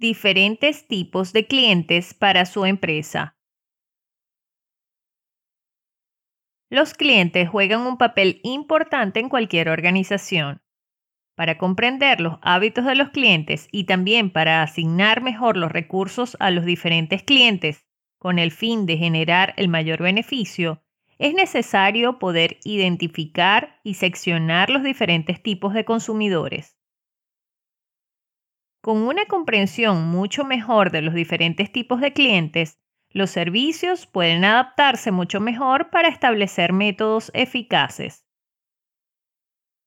Diferentes tipos de clientes para su empresa. Los clientes juegan un papel importante en cualquier organización. Para comprender los hábitos de los clientes y también para asignar mejor los recursos a los diferentes clientes con el fin de generar el mayor beneficio, es necesario poder identificar y seccionar los diferentes tipos de consumidores. Con una comprensión mucho mejor de los diferentes tipos de clientes, los servicios pueden adaptarse mucho mejor para establecer métodos eficaces.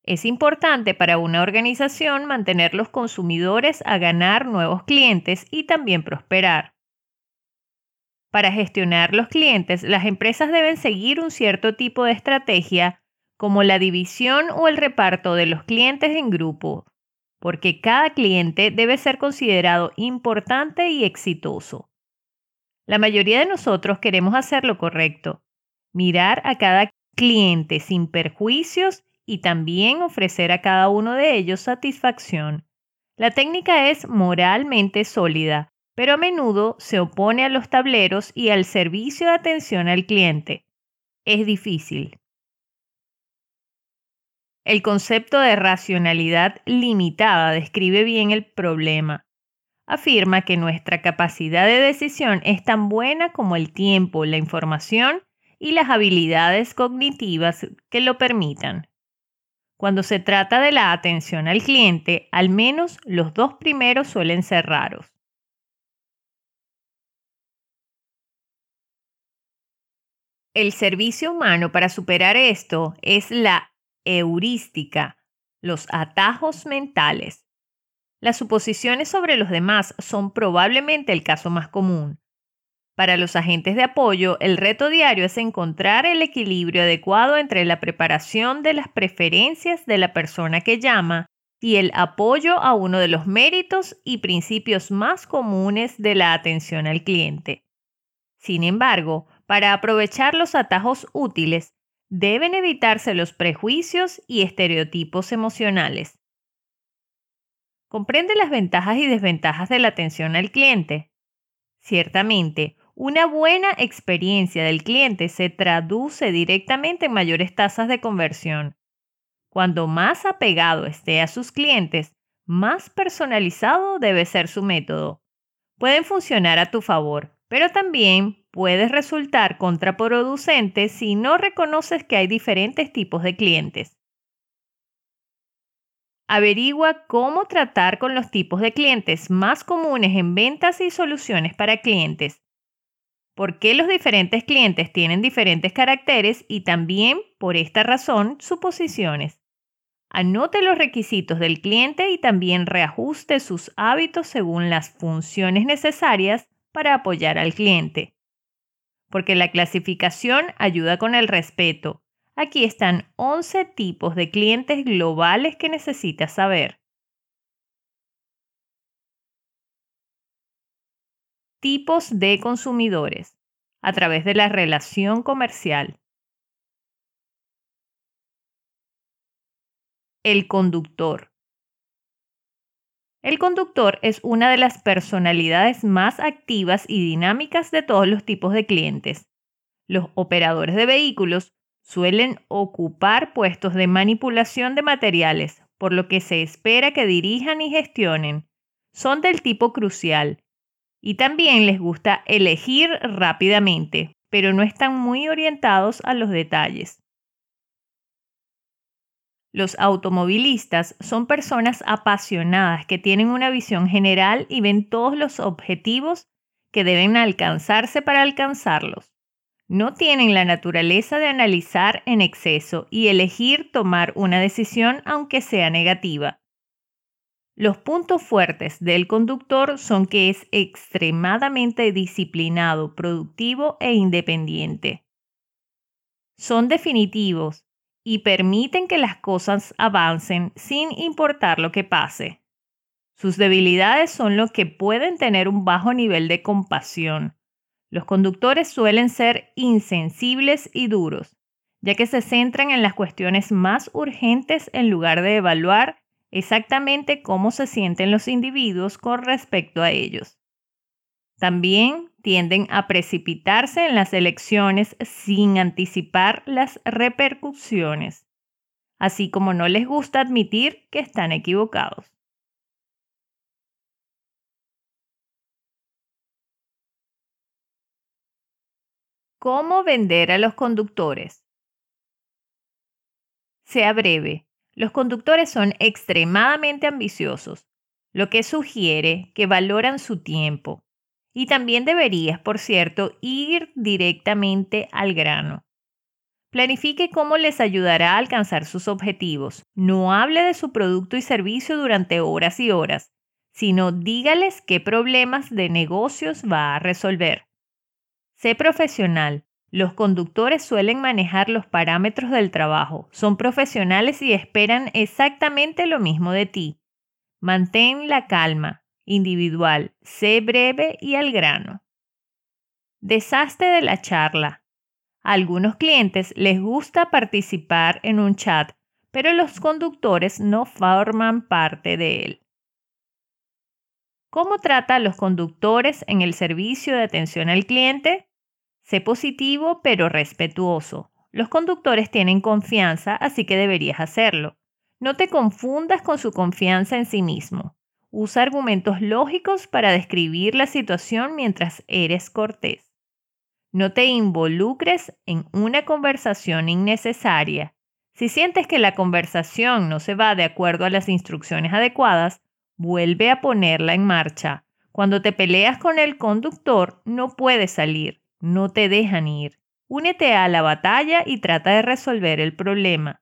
Es importante para una organización mantener los consumidores a ganar nuevos clientes y también prosperar. Para gestionar los clientes, las empresas deben seguir un cierto tipo de estrategia como la división o el reparto de los clientes en grupo, porque cada cliente debe ser considerado importante y exitoso. La mayoría de nosotros queremos hacer lo correcto, mirar a cada cliente sin perjuicios y también ofrecer a cada uno de ellos satisfacción. La técnica es moralmente sólida, pero a menudo se opone a los tableros y al servicio de atención al cliente. Es difícil. El concepto de racionalidad limitada describe bien el problema. Afirma que nuestra capacidad de decisión es tan buena como el tiempo, la información y las habilidades cognitivas que lo permitan. Cuando se trata de la atención al cliente, al menos los dos primeros suelen ser raros. El servicio humano para superar esto es la heurística, los atajos mentales. Las suposiciones sobre los demás son probablemente el caso más común. Para los agentes de apoyo, el reto diario es encontrar el equilibrio adecuado entre la preparación de las preferencias de la persona que llama y el apoyo a uno de los méritos y principios más comunes de la atención al cliente. Sin embargo, para aprovechar los atajos útiles, deben evitarse los prejuicios y estereotipos emocionales. ¿Comprende las ventajas y desventajas de la atención al cliente? Ciertamente, una buena experiencia del cliente se traduce directamente en mayores tasas de conversión. Cuando más apegado esté a sus clientes, más personalizado debe ser su método. Pueden funcionar a tu favor, pero también puedes resultar contraproducente si no reconoces que hay diferentes tipos de clientes. Averigua cómo tratar con los tipos de clientes más comunes en ventas y soluciones para clientes. ¿Por qué los diferentes clientes tienen diferentes caracteres y también, por esta razón, suposiciones? Anote los requisitos del cliente y también reajuste sus hábitos según las funciones necesarias para apoyar al cliente. Porque la clasificación ayuda con el respeto. Aquí están 11 tipos de clientes globales que necesitas saber. Tipos de consumidores a través de la relación comercial. El conductor. El conductor es una de las personalidades más activas y dinámicas de todos los tipos de clientes. Los operadores de vehículos suelen ocupar puestos de manipulación de materiales, por lo que se espera que dirijan y gestionen. Son del tipo crucial. Y también les gusta elegir rápidamente, pero no están muy orientados a los detalles. Los automovilistas son personas apasionadas que tienen una visión general y ven todos los objetivos que deben alcanzarse para alcanzarlos. No tienen la naturaleza de analizar en exceso y elegir tomar una decisión aunque sea negativa. Los puntos fuertes del conductor son que es extremadamente disciplinado, productivo e independiente. Son definitivos, y permiten que las cosas avancen sin importar lo que pase. Sus debilidades son los que pueden tener un bajo nivel de compasión. Los conductores suelen ser insensibles y duros, ya que se centran en las cuestiones más urgentes en lugar de evaluar exactamente cómo se sienten los individuos con respecto a ellos. También tienden a precipitarse en las elecciones sin anticipar las repercusiones, así como no les gusta admitir que están equivocados. ¿Cómo vender a los conductores? Sea breve. Los conductores son extremadamente ambiciosos, lo que sugiere que valoran su tiempo. Y también deberías, por cierto, ir directamente al grano. Planifique cómo les ayudará a alcanzar sus objetivos. No hable de su producto y servicio durante horas y horas, sino dígales qué problemas de negocios va a resolver. Sé profesional. Los conductores suelen manejar los parámetros del trabajo, son profesionales y esperan exactamente lo mismo de ti. Mantén la calma, individual, sé breve y al grano. Deshazte de la charla. A algunos clientes les gusta participar en un chat, pero los conductores no forman parte de él. ¿Cómo trata a los conductores en el servicio de atención al cliente? Sé positivo pero respetuoso. Los conductores tienen confianza, así que deberías hacerlo. No te confundas con su confianza en sí mismo. Usa argumentos lógicos para describir la situación mientras eres cortés. No te involucres en una conversación innecesaria. Si sientes que la conversación no se va de acuerdo a las instrucciones adecuadas, vuelve a ponerla en marcha. Cuando te peleas con el conductor, no puedes salir no te dejan ir. Únete a la batalla y trata de resolver el problema.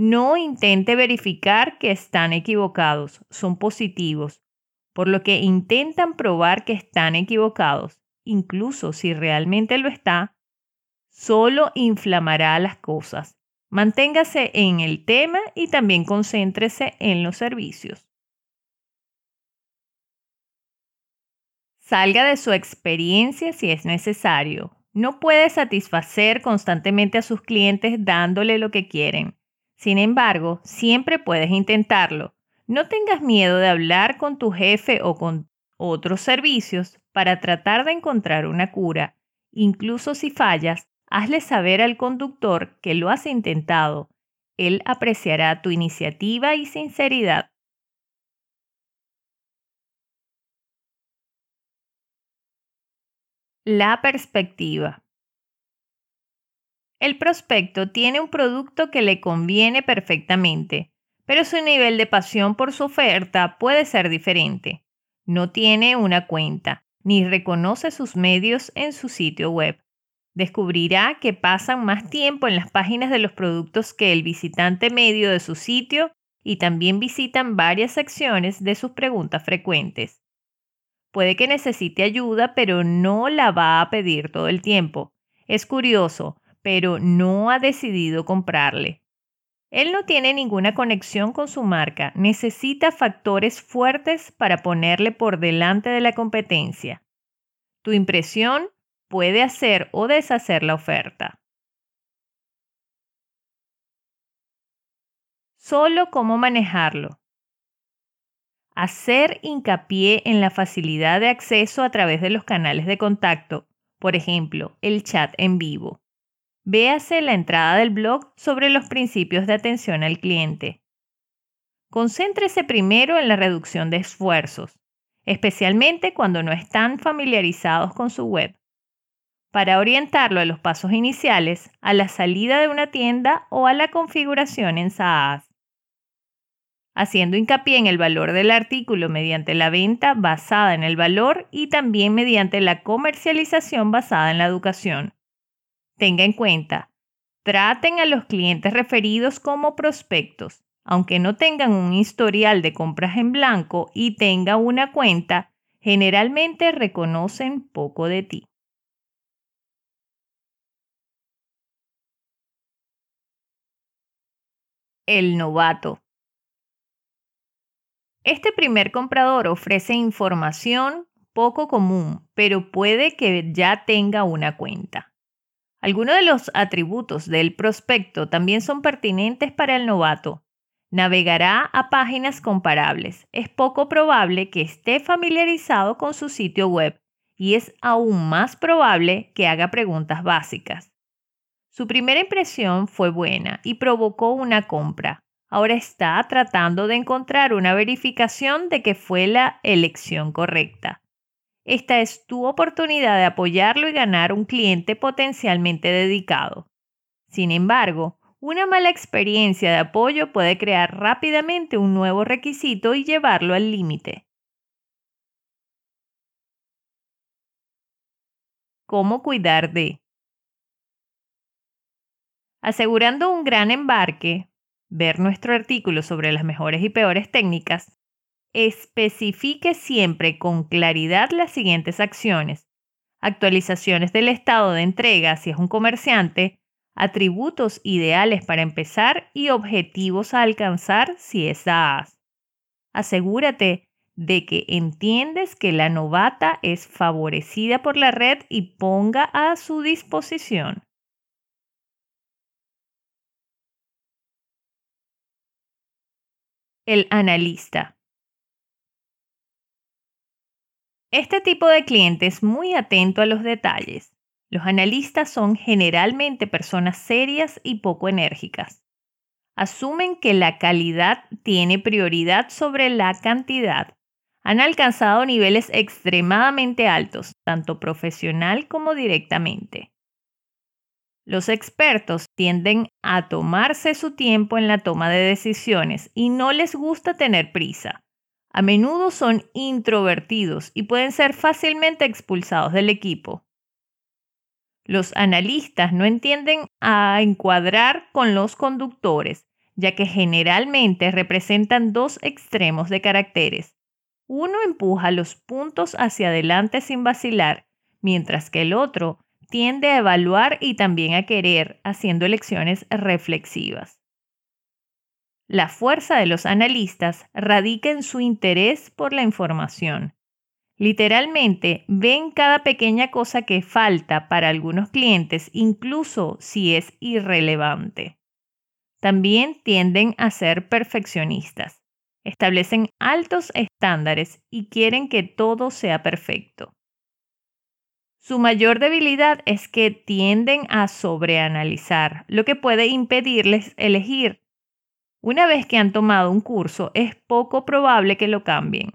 No intente verificar que están equivocados, son positivos, por lo que intentan probar que están equivocados, incluso si realmente lo está, solo inflamará las cosas. Manténgase en el tema y también concéntrese en los servicios. Salga de su experiencia si es necesario. No puede satisfacer constantemente a sus clientes dándole lo que quieren. Sin embargo, siempre puedes intentarlo. No tengas miedo de hablar con tu jefe o con otros servicios para tratar de encontrar una cura. Incluso si fallas, hazle saber al conductor que lo has intentado. Él apreciará tu iniciativa y sinceridad. La perspectiva. El prospecto tiene un producto que le conviene perfectamente, pero su nivel de pasión por su oferta puede ser diferente. No tiene una cuenta, ni reconoce sus medios en su sitio web. Descubrirá que pasan más tiempo en las páginas de los productos que el visitante medio de su sitio y también visitan varias secciones de sus preguntas frecuentes. Puede que necesite ayuda, pero no la va a pedir todo el tiempo. Es curioso, pero no ha decidido comprarle. Él no tiene ninguna conexión con su marca, necesita factores fuertes para ponerle por delante de la competencia. Tu impresión puede hacer o deshacer la oferta. Solo cómo manejarlo hacer hincapié en la facilidad de acceso a través de los canales de contacto, por ejemplo, el chat en vivo. Véase la entrada del blog sobre los principios de atención al cliente. Concéntrese primero en la reducción de esfuerzos, especialmente cuando no están familiarizados con su web. Para orientarlo a los pasos iniciales, a la salida de una tienda o a la configuración en SaaS haciendo hincapié en el valor del artículo mediante la venta basada en el valor y también mediante la comercialización basada en la educación. Tenga en cuenta, traten a los clientes referidos como prospectos, aunque no tengan un historial de compras en blanco y tengan una cuenta, generalmente reconocen poco de ti. El novato. Este primer comprador ofrece información poco común, pero puede que ya tenga una cuenta. Algunos de los atributos del prospecto también son pertinentes para el novato. Navegará a páginas comparables. Es poco probable que esté familiarizado con su sitio web y es aún más probable que haga preguntas básicas. Su primera impresión fue buena y provocó una compra. Ahora está tratando de encontrar una verificación de que fue la elección correcta. Esta es tu oportunidad de apoyarlo y ganar un cliente potencialmente dedicado. Sin embargo, una mala experiencia de apoyo puede crear rápidamente un nuevo requisito y llevarlo al límite. ¿Cómo cuidar de? Asegurando un gran embarque, ver nuestro artículo sobre las mejores y peores técnicas, especifique siempre con claridad las siguientes acciones. Actualizaciones del estado de entrega si es un comerciante, atributos ideales para empezar y objetivos a alcanzar si es SaaS. Asegúrate de que entiendes que la novata es favorecida por la red y ponga a su disposición. El analista. Este tipo de cliente es muy atento a los detalles. Los analistas son generalmente personas serias y poco enérgicas. Asumen que la calidad tiene prioridad sobre la cantidad. Han alcanzado niveles extremadamente altos, tanto profesional como directamente. Los expertos tienden a tomarse su tiempo en la toma de decisiones y no les gusta tener prisa. A menudo son introvertidos y pueden ser fácilmente expulsados del equipo. Los analistas no entienden a encuadrar con los conductores, ya que generalmente representan dos extremos de caracteres. Uno empuja los puntos hacia adelante sin vacilar, mientras que el otro tiende a evaluar y también a querer, haciendo elecciones reflexivas. La fuerza de los analistas radica en su interés por la información. Literalmente, ven cada pequeña cosa que falta para algunos clientes, incluso si es irrelevante. También tienden a ser perfeccionistas. Establecen altos estándares y quieren que todo sea perfecto. Su mayor debilidad es que tienden a sobreanalizar, lo que puede impedirles elegir una vez que han tomado un curso, es poco probable que lo cambien.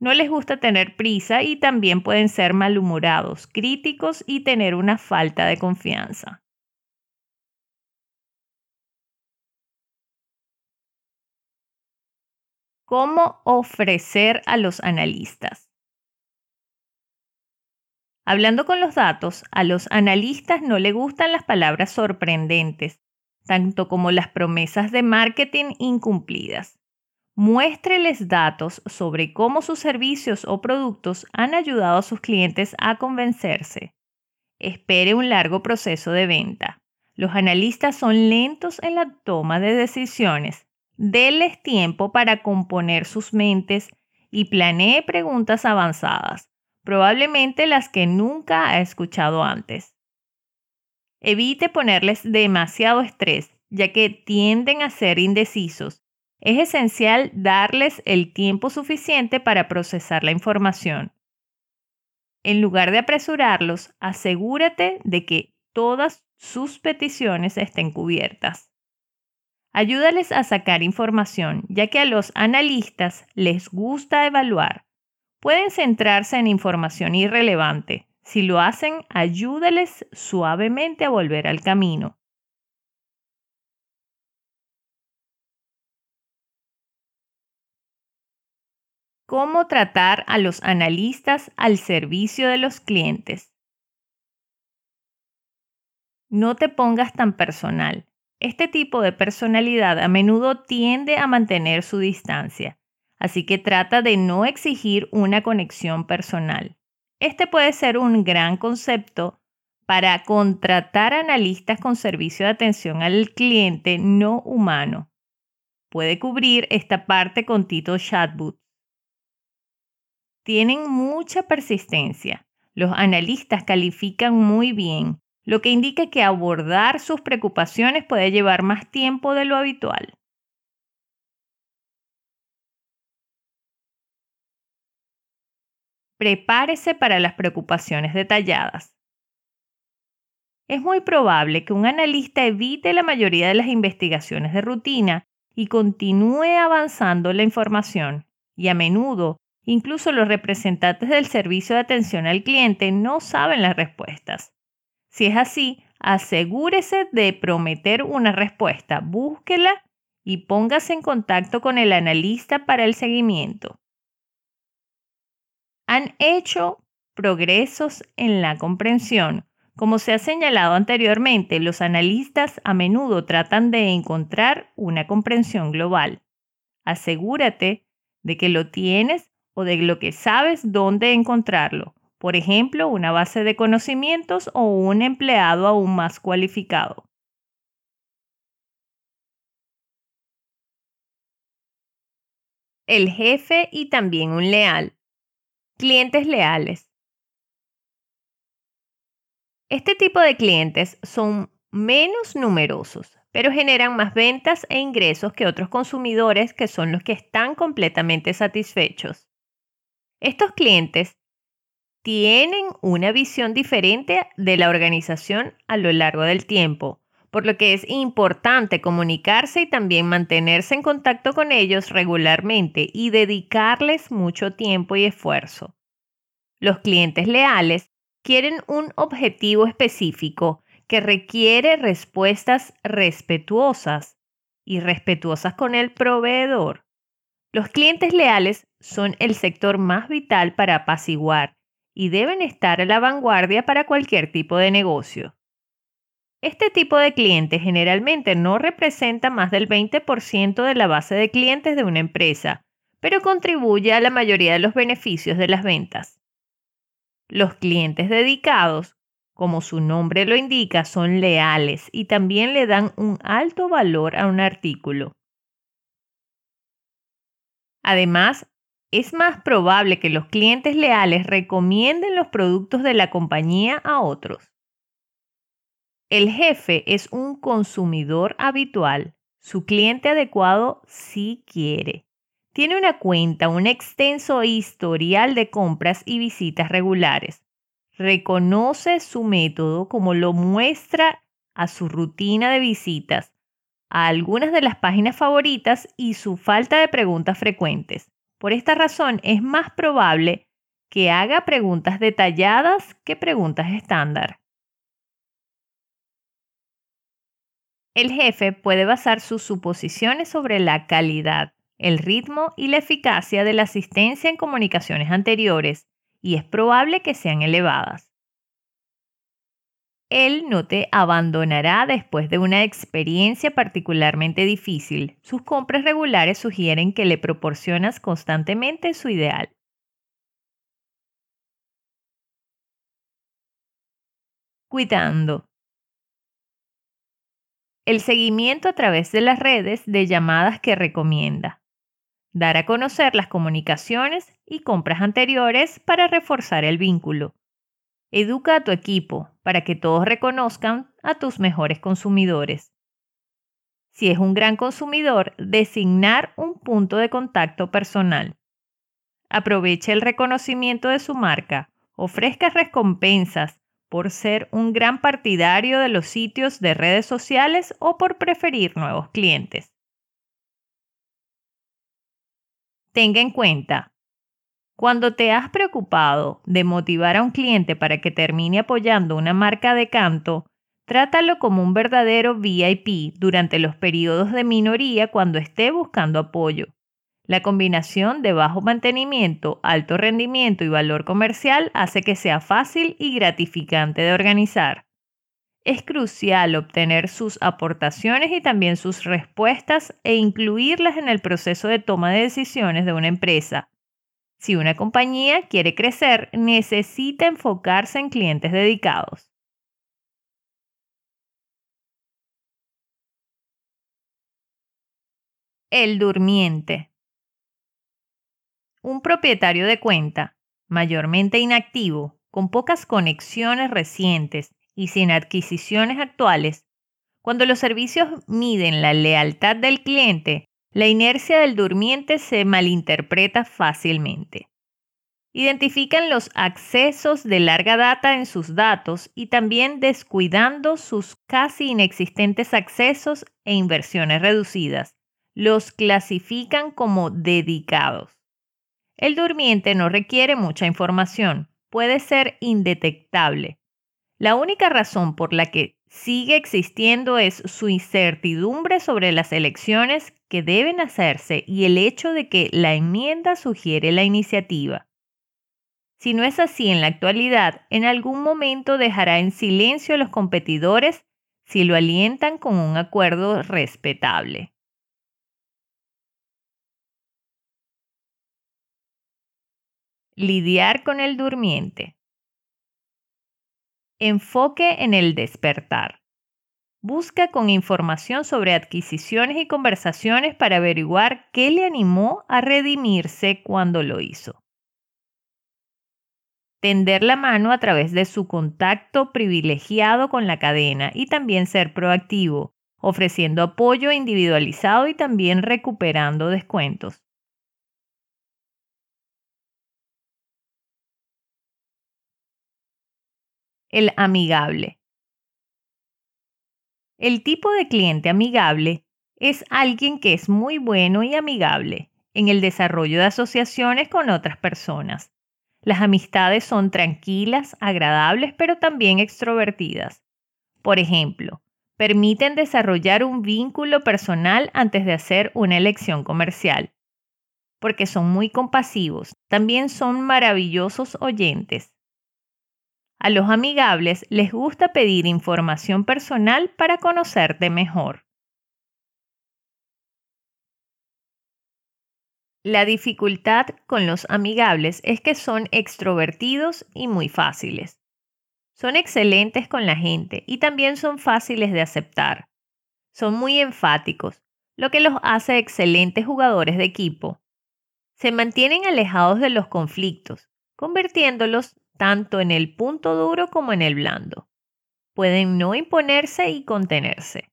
No les gusta tener prisa y también pueden ser malhumorados, críticos y tener una falta de confianza. ¿Cómo ofrecer a los analistas? Hablando con los datos, a los analistas no le gustan las palabras sorprendentes, tanto como las promesas de marketing incumplidas. Muéstreles datos sobre cómo sus servicios o productos han ayudado a sus clientes a convencerse. Espere un largo proceso de venta. Los analistas son lentos en la toma de decisiones. Deles tiempo para componer sus mentes y planee preguntas avanzadas, probablemente las que nunca ha escuchado antes. Evite ponerles demasiado estrés, ya que tienden a ser indecisos. Es esencial darles el tiempo suficiente para procesar la información. En lugar de apresurarlos, asegúrate de que todas sus peticiones estén cubiertas. Ayúdales a sacar información, ya que a los analistas les gusta evaluar. Pueden centrarse en información irrelevante, si lo hacen, ayúdales suavemente a volver al camino. ¿Cómo tratar a los analistas al servicio de los clientes? No te pongas tan personal. Este tipo de personalidad a menudo tiende a mantener su distancia, así que trata de no exigir una conexión personal. Este puede ser un gran concepto para contratar analistas con servicio de atención al cliente no humano. Puede cubrir esta parte con Tito Chatbot. Tienen mucha persistencia. Los analistas califican muy bien, lo que indica que abordar sus preocupaciones puede llevar más tiempo de lo habitual. Prepárese para las preocupaciones detalladas. Es muy probable que un analista evite la mayoría de las investigaciones de rutina y continúe avanzando la información, y a menudo incluso los representantes del servicio de atención al cliente no saben las respuestas. Si es así, asegúrese de prometer una respuesta, búsquela y póngase en contacto con el analista para el seguimiento. Han hecho progresos en la comprensión. Como se ha señalado anteriormente, los analistas a menudo tratan de encontrar una comprensión global. Asegúrate de que lo tienes o de lo que sabes dónde encontrarlo por ejemplo, una base de conocimientos o un empleado aún más cualificado. El jefe y también un leal. Clientes leales. Este tipo de clientes son menos numerosos, pero generan más ventas e ingresos que otros consumidores que son los que están completamente satisfechos. Estos clientes tienen una visión diferente de la organización a lo largo del tiempo, por lo que es importante comunicarse y también mantenerse en contacto con ellos regularmente y dedicarles mucho tiempo y esfuerzo. Los clientes leales quieren un objetivo específico que requiere respuestas respetuosas y respetuosas con el proveedor. Los clientes leales son el sector más vital para apaciguar y deben estar a la vanguardia para cualquier tipo de negocio. Este tipo de cliente generalmente no representa más del 20% de la base de clientes de una empresa, pero contribuye a la mayoría de los beneficios de las ventas. Los clientes dedicados, como su nombre lo indica, son leales y también le dan un alto valor a un artículo. Además, es más probable que los clientes leales recomienden los productos de la compañía a otros. El jefe es un consumidor habitual. Su cliente adecuado sí quiere. Tiene una cuenta, un extenso historial de compras y visitas regulares. Reconoce su método como lo muestra a su rutina de visitas, a algunas de las páginas favoritas y su falta de preguntas frecuentes. Por esta razón es más probable que haga preguntas detalladas que preguntas estándar. El jefe puede basar sus suposiciones sobre la calidad, el ritmo y la eficacia de la asistencia en comunicaciones anteriores, y es probable que sean elevadas. Él no te abandonará después de una experiencia particularmente difícil. Sus compras regulares sugieren que le proporcionas constantemente su ideal. Cuidando. El seguimiento a través de las redes de llamadas que recomienda. Dar a conocer las comunicaciones y compras anteriores para reforzar el vínculo. Educa a tu equipo para que todos reconozcan a tus mejores consumidores. Si es un gran consumidor, designar un punto de contacto personal. Aproveche el reconocimiento de su marca. Ofrezca recompensas por ser un gran partidario de los sitios de redes sociales o por preferir nuevos clientes. Tenga en cuenta, cuando te has preocupado de motivar a un cliente para que termine apoyando una marca de canto, trátalo como un verdadero VIP durante los periodos de minoría cuando esté buscando apoyo. La combinación de bajo mantenimiento, alto rendimiento y valor comercial hace que sea fácil y gratificante de organizar. Es crucial obtener sus aportaciones y también sus respuestas e incluirlas en el proceso de toma de decisiones de una empresa si una compañía quiere crecer, necesita enfocarse en clientes dedicados. El durmiente. Un propietario de cuenta, mayormente inactivo, con pocas conexiones recientes y sin adquisiciones actuales, cuando los servicios miden la lealtad del cliente, la inercia del durmiente se malinterpreta fácilmente. Identifican los accesos de larga data en sus datos y también descuidando sus casi inexistentes accesos e inversiones reducidas. Los clasifican como dedicados. El durmiente no requiere mucha información, puede ser indetectable. La única razón por la que sigue existiendo es su incertidumbre sobre las elecciones que deben hacerse y el hecho de que la enmienda sugiere la iniciativa. Si no es así en la actualidad, en algún momento dejará en silencio a los competidores si lo alientan con un acuerdo respetable. Lidiar con el durmiente. Enfoque en el despertar. Busca con información sobre adquisiciones y conversaciones para averiguar qué le animó a redimirse cuando lo hizo tender la mano a través de su contacto privilegiado con la cadena y también ser proactivo, ofreciendo apoyo individualizado y también recuperando descuentos. El amigable. El tipo de cliente amigable es alguien que es muy bueno y amigable en el desarrollo de asociaciones con otras personas las amistades son tranquilas, agradables, pero también extrovertidas. Por ejemplo, permiten desarrollar un vínculo personal antes de hacer una elección comercial. Porque son muy compasivos, también son maravillosos oyentes. A los amigables les gusta pedir información personal para conocerte mejor. La dificultad con los amigables es que son extrovertidos y muy fáciles. Son excelentes con la gente y también son fáciles de aceptar. Son muy enfáticos, lo que los hace excelentes jugadores de equipo. Se mantienen alejados de los conflictos, convirtiéndolos tanto en el punto duro como en el blando. Pueden no imponerse y contenerse.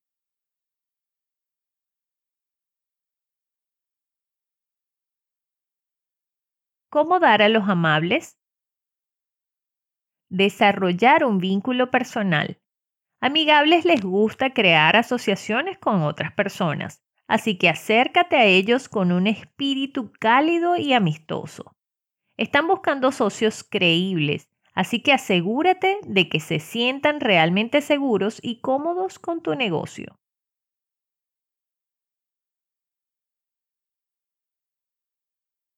¿Cómo dar a los amables? Desarrollar un vínculo personal. Amigables les gusta crear asociaciones con otras personas, así que acércate a ellos con un espíritu cálido y amistoso. Están buscando socios creíbles, así que asegúrate de que se sientan realmente seguros y cómodos con tu negocio.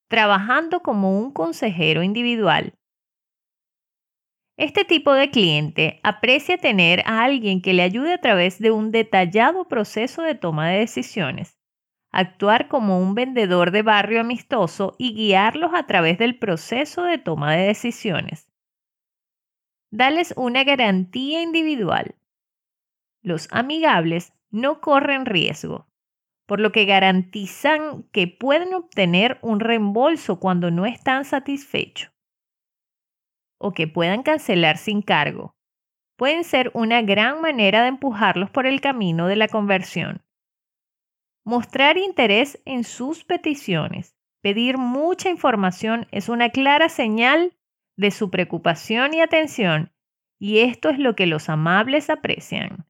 trabajando como un consejero individual. Este tipo de cliente aprecia tener a alguien que le ayude a través de un detallado proceso de toma de decisiones, actuar como un vendedor de barrio amistoso y guiarlos a través del proceso de toma de decisiones. Dales una garantía individual. Los amigables no corren riesgo, por lo que garantizan que pueden obtener un reembolso cuando no están satisfechos o que puedan cancelar sin cargo. Pueden ser una gran manera de empujarlos por el camino de la conversión. Mostrar interés en sus peticiones, pedir mucha información es una clara señal de su preocupación y atención, y esto es lo que los amables aprecian.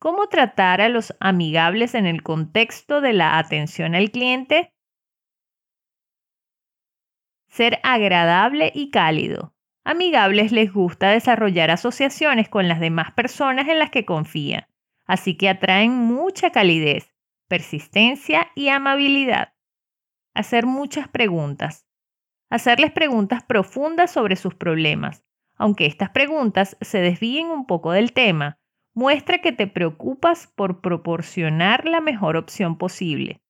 ¿Cómo tratar a los amigables en el contexto de la atención al cliente? Ser agradable y cálido. Amigables les gusta desarrollar asociaciones con las demás personas en las que confían, así que atraen mucha calidez, persistencia y amabilidad. Hacer muchas preguntas. Hacerles preguntas profundas sobre sus problemas, aunque estas preguntas se desvíen un poco del tema muestra que te preocupas por proporcionar la mejor opción posible.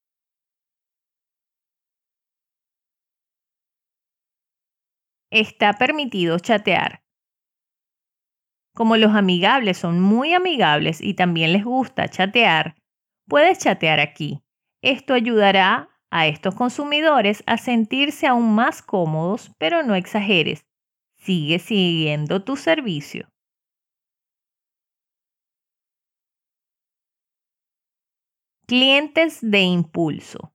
Está permitido chatear. Como los amigables son muy amigables y también les gusta chatear, puedes chatear aquí. Esto ayudará a estos consumidores a sentirse aún más cómodos, pero no exageres. Sigue siguiendo tu servicio. Clientes de impulso.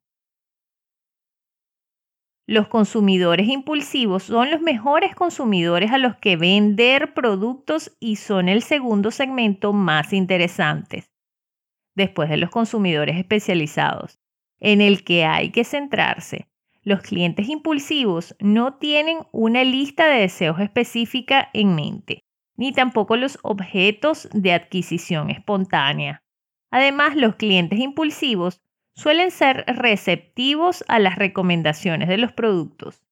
Los consumidores impulsivos son los mejores consumidores a los que vender productos y son el segundo segmento más interesante, después de los consumidores especializados, en el que hay que centrarse. Los clientes impulsivos no tienen una lista de deseos específica en mente, ni tampoco los objetos de adquisición espontánea. Además, los clientes impulsivos suelen ser receptivos a las recomendaciones de los productos.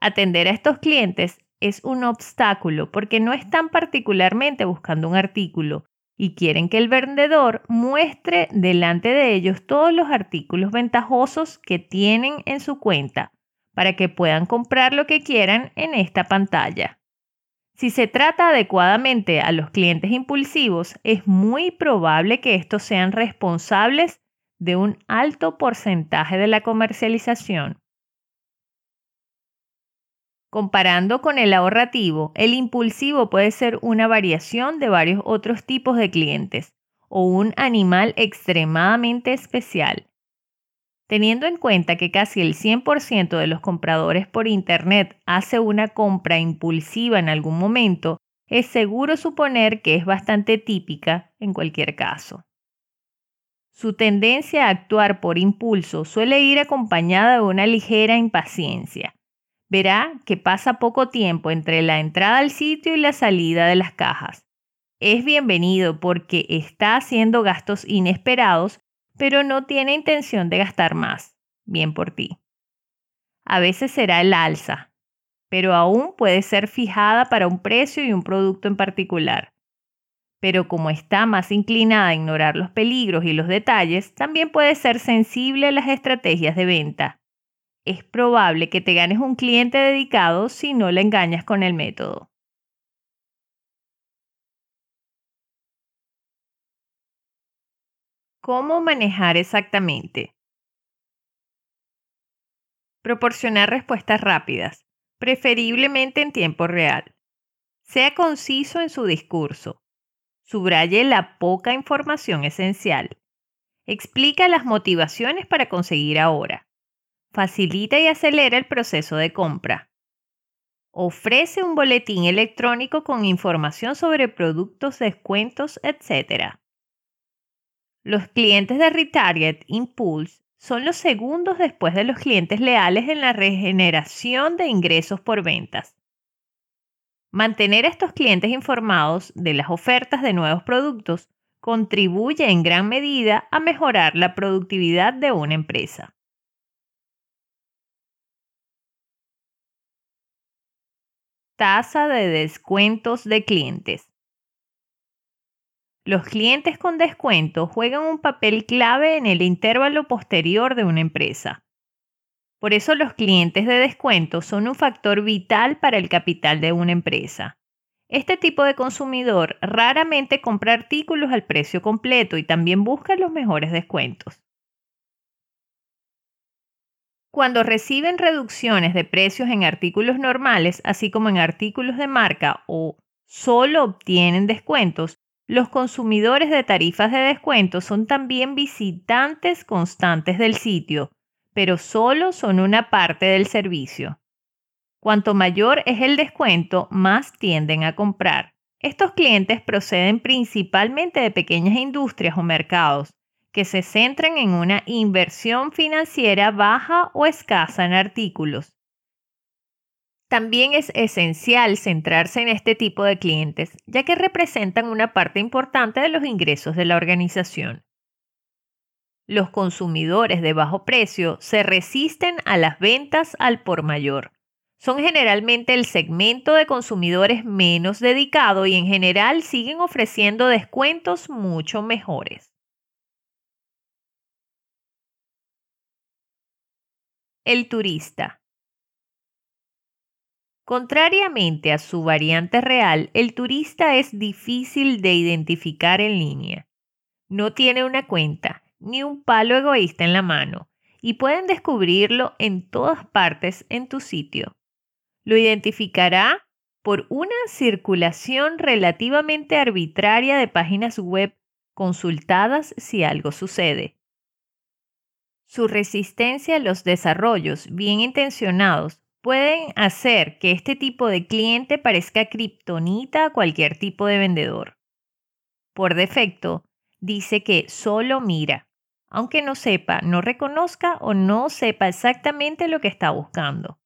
Atender a estos clientes es un obstáculo porque no están particularmente buscando un artículo y quieren que el vendedor muestre delante de ellos todos los artículos ventajosos que tienen en su cuenta para que puedan comprar lo que quieran en esta pantalla. Si se trata adecuadamente a los clientes impulsivos, es muy probable que estos sean responsables de un alto porcentaje de la comercialización. Comparando con el ahorrativo, el impulsivo puede ser una variación de varios otros tipos de clientes o un animal extremadamente especial. Teniendo en cuenta que casi el 100% de los compradores por Internet hace una compra impulsiva en algún momento, es seguro suponer que es bastante típica en cualquier caso. Su tendencia a actuar por impulso suele ir acompañada de una ligera impaciencia. Verá que pasa poco tiempo entre la entrada al sitio y la salida de las cajas. Es bienvenido porque está haciendo gastos inesperados, pero no tiene intención de gastar más. Bien por ti. A veces será el alza, pero aún puede ser fijada para un precio y un producto en particular pero como está más inclinada a ignorar los peligros y los detalles, también puede ser sensible a las estrategias de venta. Es probable que te ganes un cliente dedicado si no le engañas con el método. ¿Cómo manejar exactamente? Proporcionar respuestas rápidas, preferiblemente en tiempo real. Sea conciso en su discurso. Subraye la poca información esencial. Explica las motivaciones para conseguir ahora. Facilita y acelera el proceso de compra. Ofrece un boletín electrónico con información sobre productos, descuentos, etc. Los clientes de Retarget Impulse son los segundos después de los clientes leales en la regeneración de ingresos por ventas. Mantener a estos clientes informados de las ofertas de nuevos productos contribuye en gran medida a mejorar la productividad de una empresa. Tasa de descuentos de clientes. Los clientes con descuento juegan un papel clave en el intervalo posterior de una empresa. Por eso los clientes de descuento son un factor vital para el capital de una empresa. Este tipo de consumidor raramente compra artículos al precio completo y también busca los mejores descuentos. Cuando reciben reducciones de precios en artículos normales, así como en artículos de marca o solo obtienen descuentos, los consumidores de tarifas de descuento son también visitantes constantes del sitio, pero solo son una parte del servicio. Cuanto mayor es el descuento, más tienden a comprar. Estos clientes proceden principalmente de pequeñas industrias o mercados que se centran en una inversión financiera baja o escasa en artículos. También es esencial centrarse en este tipo de clientes, ya que representan una parte importante de los ingresos de la organización. Los consumidores de bajo precio se resisten a las ventas al por mayor. Son generalmente el segmento de consumidores menos dedicado y en general siguen ofreciendo descuentos mucho mejores. El turista. Contrariamente a su variante real, el turista es difícil de identificar en línea. No tiene una cuenta, ni un palo egoísta en la mano y pueden descubrirlo en todas partes en tu sitio. Lo identificará por una circulación relativamente arbitraria de páginas web consultadas si algo sucede. Su resistencia a los desarrollos bien intencionados pueden hacer que este tipo de cliente parezca kriptonita a cualquier tipo de vendedor. Por defecto, dice que solo mira, aunque no sepa, no reconozca o no sepa exactamente lo que está buscando.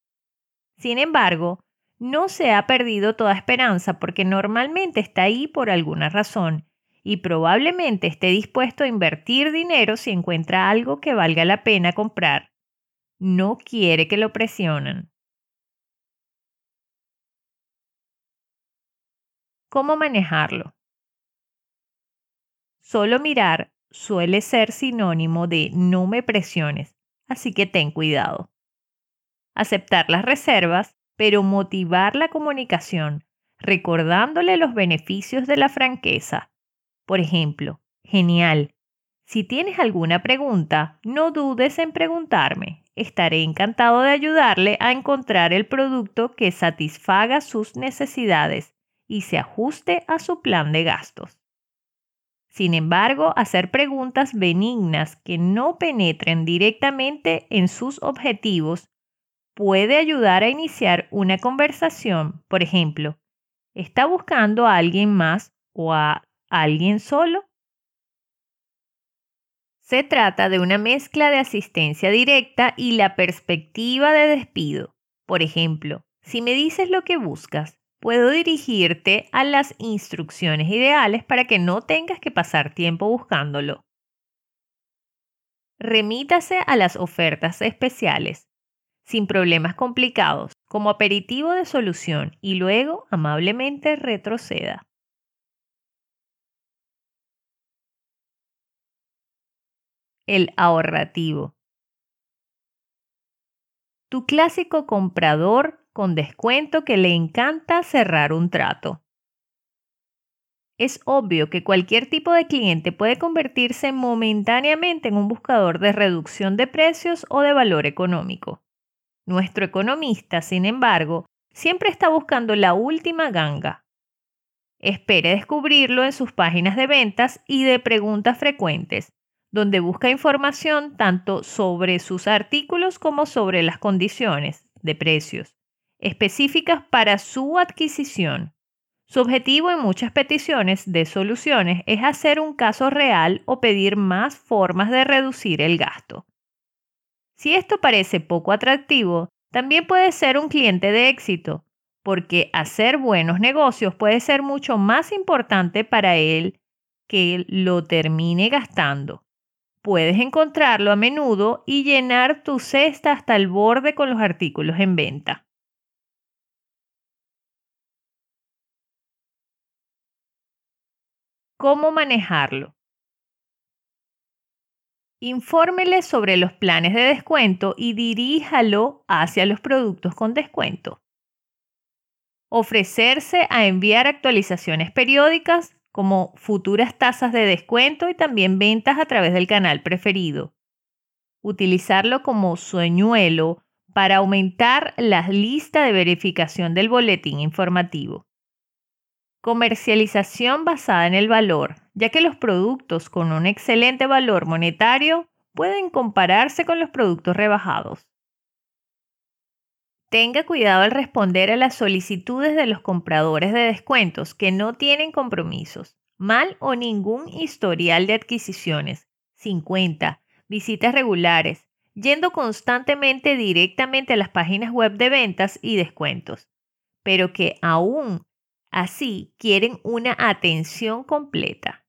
Sin embargo, no se ha perdido toda esperanza porque normalmente está ahí por alguna razón y probablemente esté dispuesto a invertir dinero si encuentra algo que valga la pena comprar. No quiere que lo presionen. ¿Cómo manejarlo? Solo mirar suele ser sinónimo de no me presiones, así que ten cuidado. Aceptar las reservas, pero motivar la comunicación, recordándole los beneficios de la franqueza. Por ejemplo, genial. Si tienes alguna pregunta, no dudes en preguntarme. Estaré encantado de ayudarle a encontrar el producto que satisfaga sus necesidades y se ajuste a su plan de gastos. Sin embargo, hacer preguntas benignas que no penetren directamente en sus objetivos puede ayudar a iniciar una conversación. Por ejemplo, ¿está buscando a alguien más o a alguien solo? Se trata de una mezcla de asistencia directa y la perspectiva de despido. Por ejemplo, si me dices lo que buscas, puedo dirigirte a las instrucciones ideales para que no tengas que pasar tiempo buscándolo. Remítase a las ofertas especiales, sin problemas complicados, como aperitivo de solución y luego amablemente retroceda. El ahorrativo. Tu clásico comprador con descuento que le encanta cerrar un trato. Es obvio que cualquier tipo de cliente puede convertirse momentáneamente en un buscador de reducción de precios o de valor económico. Nuestro economista, sin embargo, siempre está buscando la última ganga. Espere descubrirlo en sus páginas de ventas y de preguntas frecuentes, donde busca información tanto sobre sus artículos como sobre las condiciones de precios, específicas para su adquisición. Su objetivo en muchas peticiones de soluciones es hacer un caso real o pedir más formas de reducir el gasto. Si esto parece poco atractivo, también puede ser un cliente de éxito, porque hacer buenos negocios puede ser mucho más importante para él que lo termine gastando. Puedes encontrarlo a menudo y llenar tu cesta hasta el borde con los artículos en venta. ¿Cómo manejarlo? Infórmele sobre los planes de descuento y diríjalo hacia los productos con descuento. Ofrecerse a enviar actualizaciones periódicas como futuras tasas de descuento y también ventas a través del canal preferido. Utilizarlo como sueñuelo para aumentar la lista de verificación del boletín informativo. Comercialización basada en el valor, ya que los productos con un excelente valor monetario pueden compararse con los productos rebajados. Tenga cuidado al responder a las solicitudes de los compradores de descuentos que no tienen compromisos, mal o ningún historial de adquisiciones, 50, visitas regulares, yendo constantemente directamente a las páginas web de ventas y descuentos, pero que aún Así quieren una atención completa.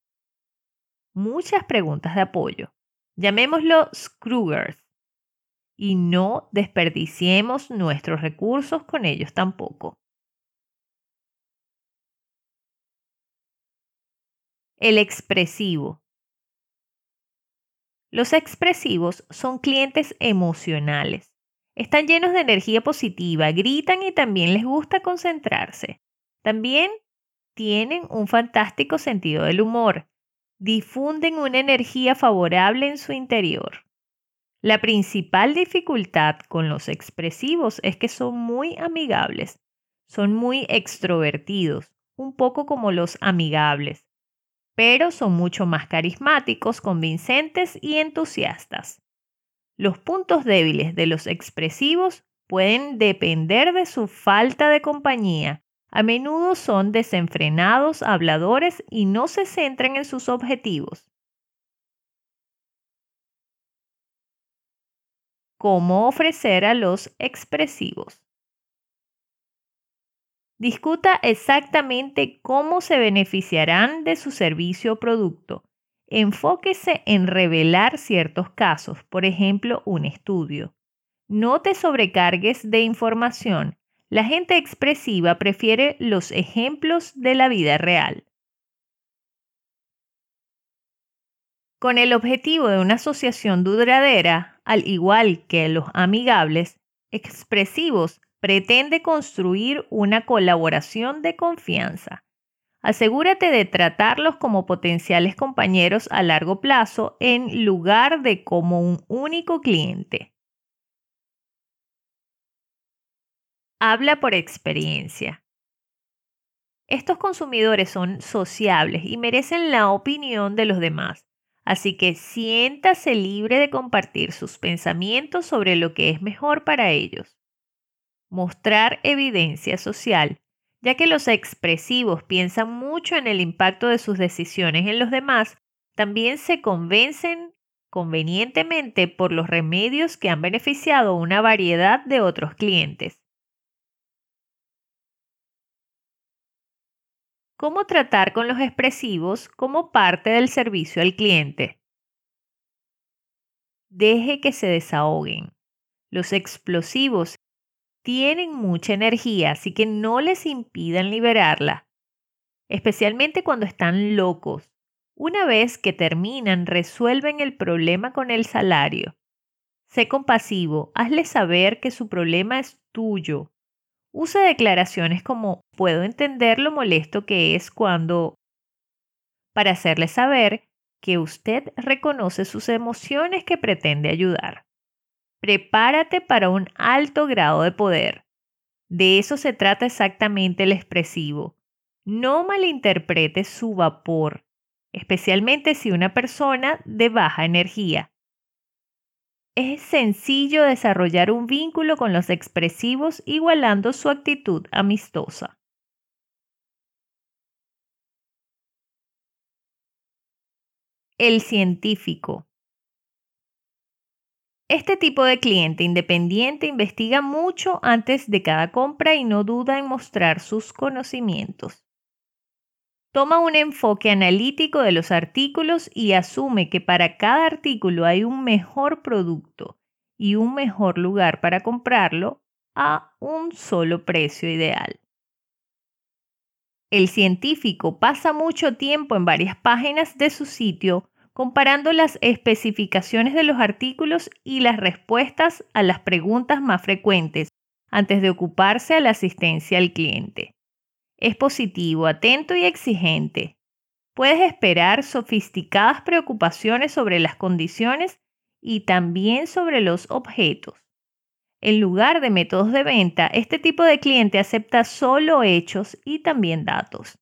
Muchas preguntas de apoyo. Llamémoslo Scroogers. Y no desperdiciemos nuestros recursos con ellos tampoco. El expresivo. Los expresivos son clientes emocionales. Están llenos de energía positiva, gritan y también les gusta concentrarse. También tienen un fantástico sentido del humor. Difunden una energía favorable en su interior. La principal dificultad con los expresivos es que son muy amigables, son muy extrovertidos, un poco como los amigables, pero son mucho más carismáticos, convincentes y entusiastas. Los puntos débiles de los expresivos pueden depender de su falta de compañía. A menudo son desenfrenados, habladores y no se centran en sus objetivos. ¿Cómo ofrecer a los expresivos? Discuta exactamente cómo se beneficiarán de su servicio o producto. Enfóquese en revelar ciertos casos, por ejemplo, un estudio. No te sobrecargues de información. La gente expresiva prefiere los ejemplos de la vida real. Con el objetivo de una asociación duradera, al igual que los amigables, expresivos pretende construir una colaboración de confianza. Asegúrate de tratarlos como potenciales compañeros a largo plazo en lugar de como un único cliente. Habla por experiencia. Estos consumidores son sociables y merecen la opinión de los demás, así que siéntase libre de compartir sus pensamientos sobre lo que es mejor para ellos mostrar evidencia social, ya que los expresivos piensan mucho en el impacto de sus decisiones en los demás, también se convencen convenientemente por los remedios que han beneficiado una variedad de otros clientes. ¿Cómo tratar con los expresivos como parte del servicio al cliente? Deje que se desahoguen. Los explosivos tienen mucha energía, así que no les impidan liberarla, especialmente cuando están locos. Una vez que terminan, resuelven el problema con el salario. Sé compasivo, hazle saber que su problema es tuyo. Use declaraciones como puedo entender lo molesto que es cuando... para hacerle saber que usted reconoce sus emociones que pretende ayudar. Prepárate para un alto grado de poder. De eso se trata exactamente el expresivo. No malinterpretes su vapor, especialmente si una persona de baja energía. Es sencillo desarrollar un vínculo con los expresivos igualando su actitud amistosa. El científico. Este tipo de cliente independiente investiga mucho antes de cada compra y no duda en mostrar sus conocimientos. Toma un enfoque analítico de los artículos y asume que para cada artículo hay un mejor producto y un mejor lugar para comprarlo a un solo precio ideal. El científico pasa mucho tiempo en varias páginas de su sitio comparando las especificaciones de los artículos y las respuestas a las preguntas más frecuentes antes de ocuparse a la asistencia al cliente. Es positivo, atento y exigente. Puedes esperar sofisticadas preocupaciones sobre las condiciones y también sobre los objetos. En lugar de métodos de venta, este tipo de cliente acepta solo hechos y también datos.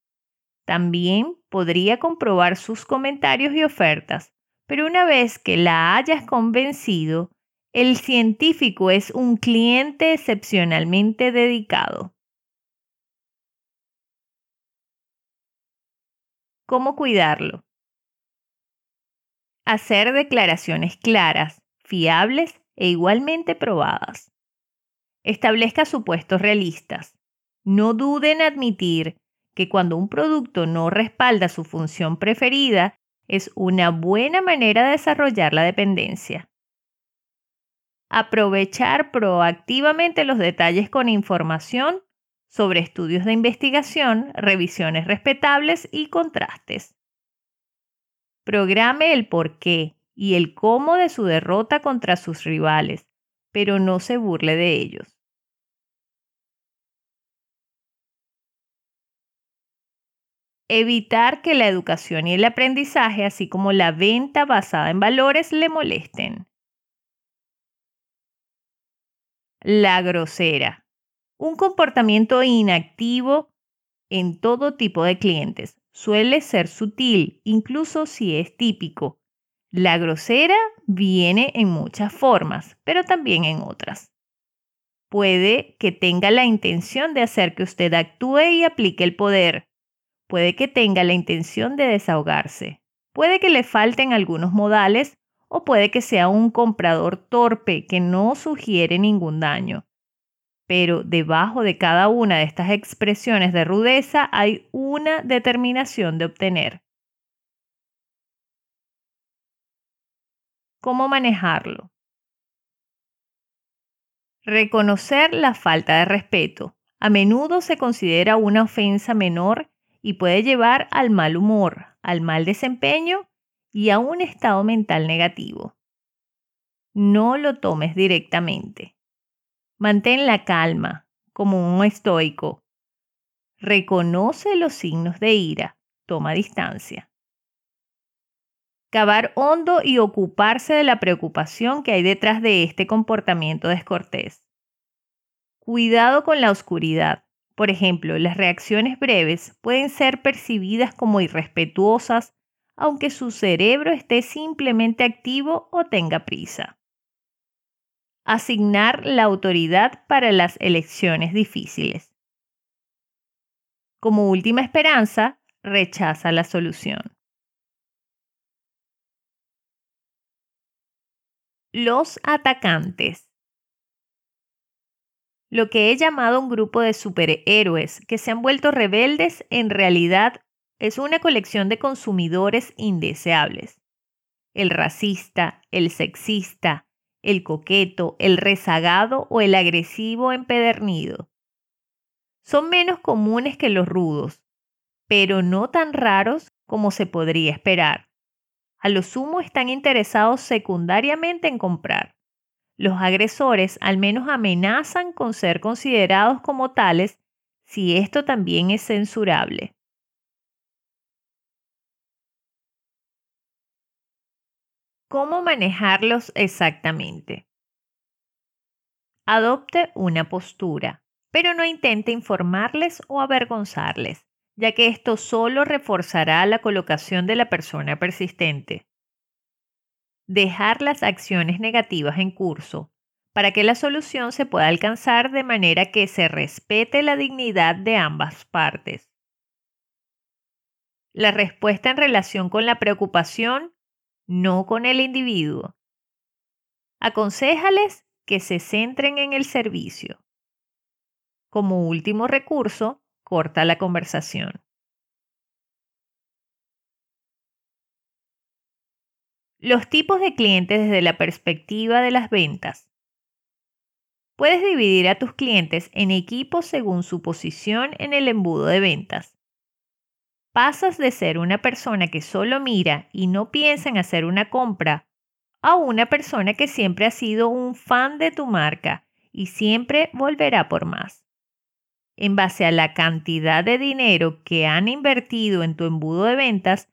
También podría comprobar sus comentarios y ofertas, pero una vez que la hayas convencido, el científico es un cliente excepcionalmente dedicado. ¿Cómo cuidarlo? Hacer declaraciones claras, fiables e igualmente probadas. Establezca supuestos realistas. No dude en admitir que cuando un producto no respalda su función preferida, es una buena manera de desarrollar la dependencia. Aprovechar proactivamente los detalles con información sobre estudios de investigación, revisiones respetables y contrastes. Programe el porqué y el cómo de su derrota contra sus rivales, pero no se burle de ellos. Evitar que la educación y el aprendizaje, así como la venta basada en valores, le molesten. La grosera. Un comportamiento inactivo en todo tipo de clientes. suele ser sutil, incluso si es típico. La grosera viene en muchas formas, pero también en otras. Puede que tenga la intención de hacer que usted actúe y aplique el poder. Puede que tenga la intención de desahogarse. Puede que le falten algunos modales o puede que sea un comprador torpe que no sugiere ningún daño. Pero debajo de cada una de estas expresiones de rudeza hay una determinación de obtener. ¿Cómo manejarlo? Reconocer la falta de respeto. A menudo se considera una ofensa menor y puede llevar al mal humor, al mal desempeño y a un estado mental negativo. No lo tomes directamente. Mantén la calma, como un estoico. Reconoce los signos de ira. Toma distancia. Cavar hondo y ocuparse de la preocupación que hay detrás de este comportamiento descortés. Cuidado con la oscuridad. Por ejemplo, las reacciones breves pueden ser percibidas como irrespetuosas aunque su cerebro esté simplemente activo o tenga prisa asignar la autoridad para las elecciones difíciles. Como última esperanza, rechaza la solución. Los atacantes. Lo que he llamado un grupo de superhéroes que se han vuelto rebeldes en realidad es una colección de consumidores indeseables. El racista, el sexista, el coqueto, el rezagado o el agresivo empedernido. Son menos comunes que los rudos, pero no tan raros como se podría esperar. A lo sumo están interesados secundariamente en comprar. Los agresores al menos amenazan con ser considerados como tales si esto también es censurable. ¿Cómo manejarlos exactamente? Adopte una postura, pero no intente informarles o avergonzarles, ya que esto solo reforzará la colocación de la persona persistente. Dejar las acciones negativas en curso para que la solución se pueda alcanzar de manera que se respete la dignidad de ambas partes. La respuesta en relación con la preocupación no con el individuo. Aconsejales que se centren en el servicio. Como último recurso, corta la conversación. Los tipos de clientes desde la perspectiva de las ventas. Puedes dividir a tus clientes en equipos según su posición en el embudo de ventas pasas de ser una persona que solo mira y no piensa en hacer una compra a una persona que siempre ha sido un fan de tu marca y siempre volverá por más. En base a la cantidad de dinero que han invertido en tu embudo de ventas,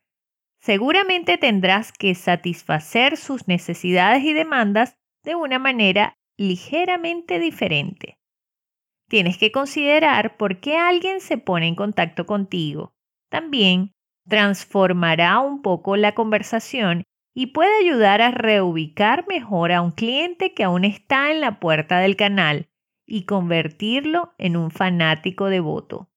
seguramente tendrás que satisfacer sus necesidades y demandas de una manera ligeramente diferente. Tienes que considerar por qué alguien se pone en contacto contigo también transformará un poco la conversación y puede ayudar a reubicar mejor a un cliente que aún está en la puerta del canal y convertirlo en un fanático devoto.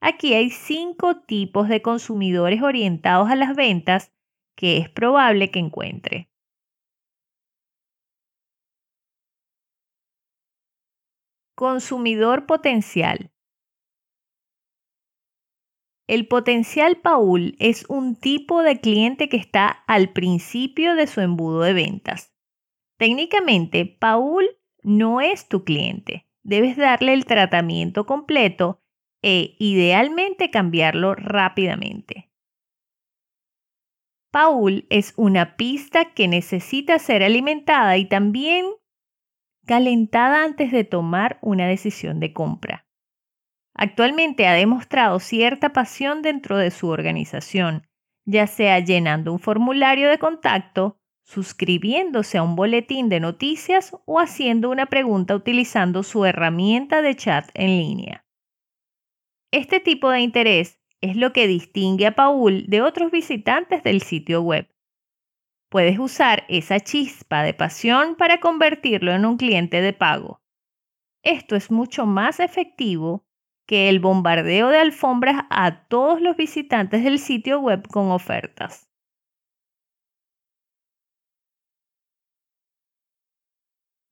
Aquí hay cinco tipos de consumidores orientados a las ventas que es probable que encuentre. Consumidor potencial. El potencial Paul es un tipo de cliente que está al principio de su embudo de ventas. Técnicamente, Paul no es tu cliente. Debes darle el tratamiento completo e idealmente cambiarlo rápidamente. Paul es una pista que necesita ser alimentada y también calentada antes de tomar una decisión de compra. Actualmente ha demostrado cierta pasión dentro de su organización, ya sea llenando un formulario de contacto, suscribiéndose a un boletín de noticias o haciendo una pregunta utilizando su herramienta de chat en línea. Este tipo de interés es lo que distingue a Paul de otros visitantes del sitio web. Puedes usar esa chispa de pasión para convertirlo en un cliente de pago. Esto es mucho más efectivo que el bombardeo de alfombras a todos los visitantes del sitio web con ofertas.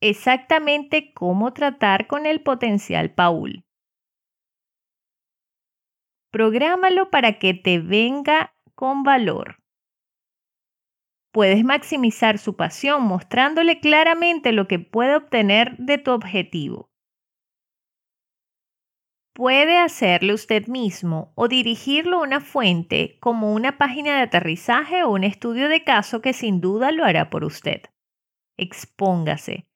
Exactamente cómo tratar con el potencial Paul. Prográmalo para que te venga con valor. Puedes maximizar su pasión mostrándole claramente lo que puede obtener de tu objetivo. Puede hacerle usted mismo o dirigirlo a una fuente como una página de aterrizaje o un estudio de caso que sin duda lo hará por usted. Expóngase.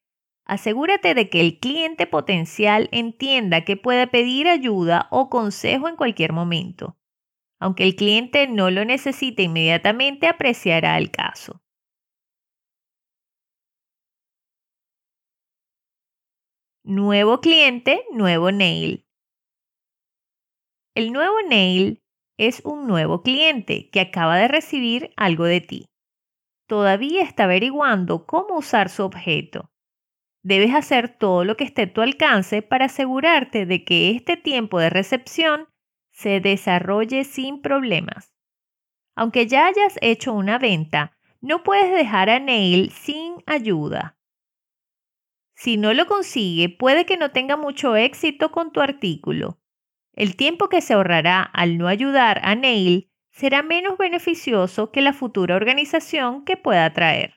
Asegúrate de que el cliente potencial entienda que puede pedir ayuda o consejo en cualquier momento. Aunque el cliente no lo necesite inmediatamente, apreciará el caso. Nuevo cliente, nuevo nail. El nuevo nail es un nuevo cliente que acaba de recibir algo de ti. Todavía está averiguando cómo usar su objeto. Debes hacer todo lo que esté a tu alcance para asegurarte de que este tiempo de recepción se desarrolle sin problemas. Aunque ya hayas hecho una venta, no puedes dejar a Neil sin ayuda. Si no lo consigue, puede que no tenga mucho éxito con tu artículo. El tiempo que se ahorrará al no ayudar a Neil será menos beneficioso que la futura organización que pueda traer.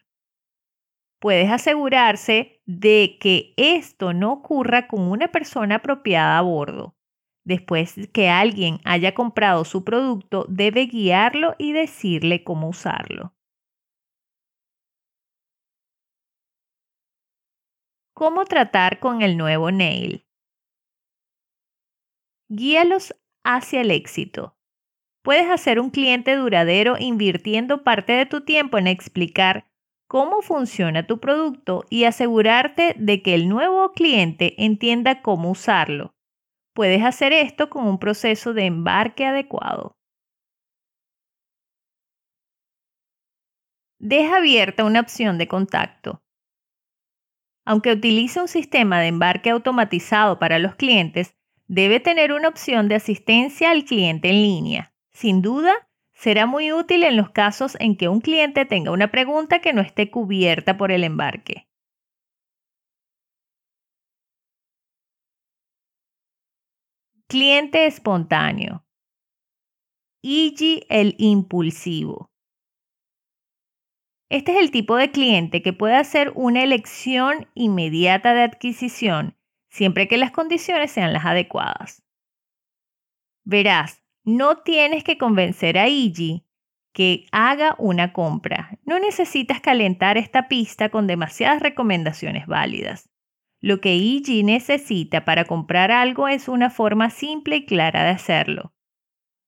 Puedes asegurarse de que esto no ocurra con una persona apropiada a bordo. Después que alguien haya comprado su producto, debe guiarlo y decirle cómo usarlo. ¿Cómo tratar con el nuevo nail? Guíalos hacia el éxito. Puedes hacer un cliente duradero invirtiendo parte de tu tiempo en explicar cómo funciona tu producto y asegurarte de que el nuevo cliente entienda cómo usarlo. Puedes hacer esto con un proceso de embarque adecuado. Deja abierta una opción de contacto. Aunque utilice un sistema de embarque automatizado para los clientes, debe tener una opción de asistencia al cliente en línea. Sin duda, será muy útil en los casos en que un cliente tenga una pregunta que no esté cubierta por el embarque. Cliente espontáneo. IG el impulsivo. Este es el tipo de cliente que puede hacer una elección inmediata de adquisición siempre que las condiciones sean las adecuadas. Verás, no tienes que convencer a IG que haga una compra. No necesitas calentar esta pista con demasiadas recomendaciones válidas. Lo que IG necesita para comprar algo es una forma simple y clara de hacerlo.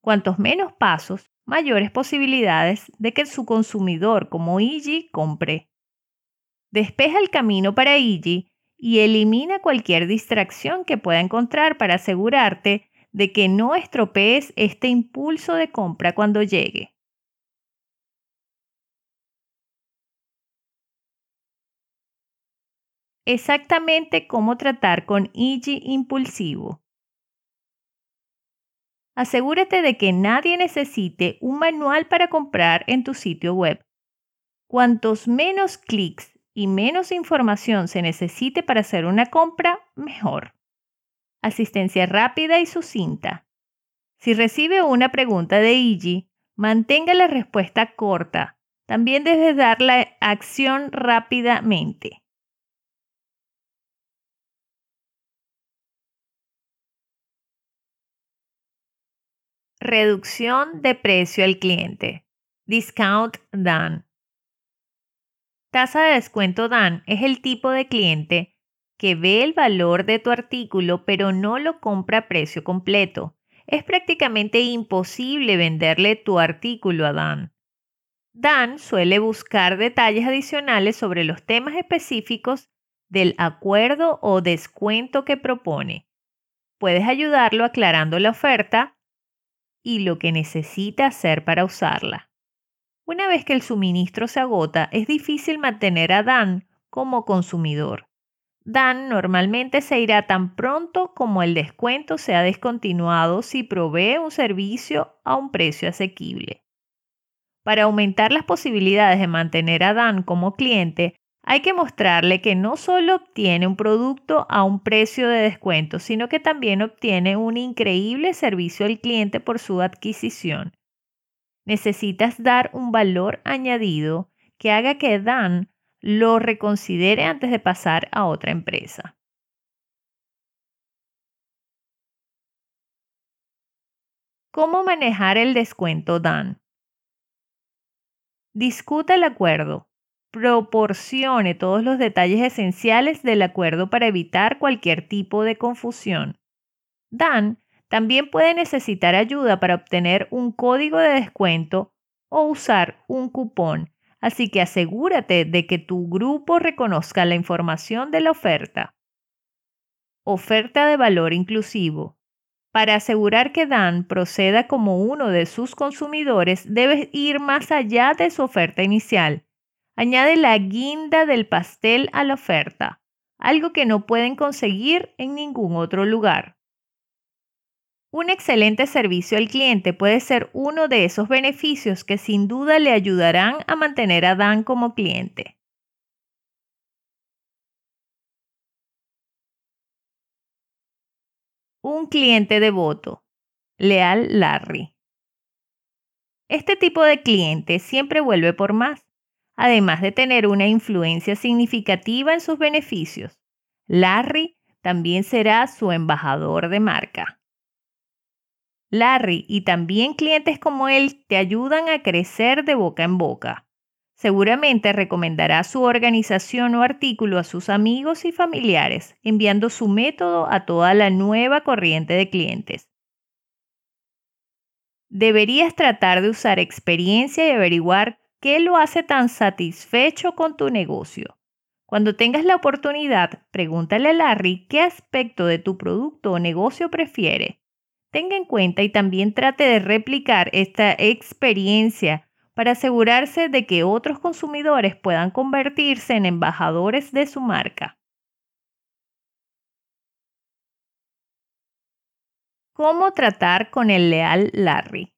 Cuantos menos pasos, mayores posibilidades de que su consumidor como IG compre. Despeja el camino para IG y elimina cualquier distracción que pueda encontrar para asegurarte de que no estropees este impulso de compra cuando llegue. exactamente cómo tratar con IG impulsivo. Asegúrate de que nadie necesite un manual para comprar en tu sitio web. Cuantos menos clics y menos información se necesite para hacer una compra, mejor. Asistencia rápida y sucinta. Si recibe una pregunta de IG, mantenga la respuesta corta. También debes dar la acción rápidamente. Reducción de precio al cliente. Discount done. Tasa de descuento Dan es el tipo de cliente que ve el valor de tu artículo pero no lo compra a precio completo. Es prácticamente imposible venderle tu artículo a Dan. Dan suele buscar detalles adicionales sobre los temas específicos del acuerdo o descuento que propone. Puedes ayudarlo aclarando la oferta y lo que necesita hacer para usarla. Una vez que el suministro se agota, es difícil mantener a Dan como consumidor. Dan normalmente se irá tan pronto como el descuento sea descontinuado si provee un servicio a un precio asequible. Para aumentar las posibilidades de mantener a Dan como cliente, hay que mostrarle que no solo obtiene un producto a un precio de descuento, sino que también obtiene un increíble servicio al cliente por su adquisición. Necesitas dar un valor añadido que haga que Dan lo reconsidere antes de pasar a otra empresa. ¿Cómo manejar el descuento Dan? Discuta el acuerdo. Proporcione todos los detalles esenciales del acuerdo para evitar cualquier tipo de confusión. Dan también puede necesitar ayuda para obtener un código de descuento o usar un cupón así que asegúrate de que tu grupo reconozca la información de la oferta. Oferta de valor inclusivo. Para asegurar que Dan proceda como uno de sus consumidores, debes ir más allá de su oferta inicial. Añade la guinda del pastel a la oferta, algo que no pueden conseguir en ningún otro lugar. Un excelente servicio al cliente puede ser uno de esos beneficios que sin duda le ayudarán a mantener a Dan como cliente. Un cliente devoto. Leal Larry. Este tipo de cliente siempre vuelve por más, además de tener una influencia significativa en sus beneficios. Larry también será su embajador de marca. Larry y también clientes como él te ayudan a crecer de boca en boca. Seguramente recomendará su organización o artículo a sus amigos y familiares, enviando su método a toda la nueva corriente de clientes. Deberías tratar de usar experiencia y averiguar qué lo hace tan satisfecho con tu negocio. Cuando tengas la oportunidad, pregúntale a Larry qué aspecto de tu producto o negocio prefiere tenga en cuenta y también trate de replicar esta experiencia para asegurarse de que otros consumidores puedan convertirse en embajadores de su marca. ¿Cómo tratar con el leal Larry?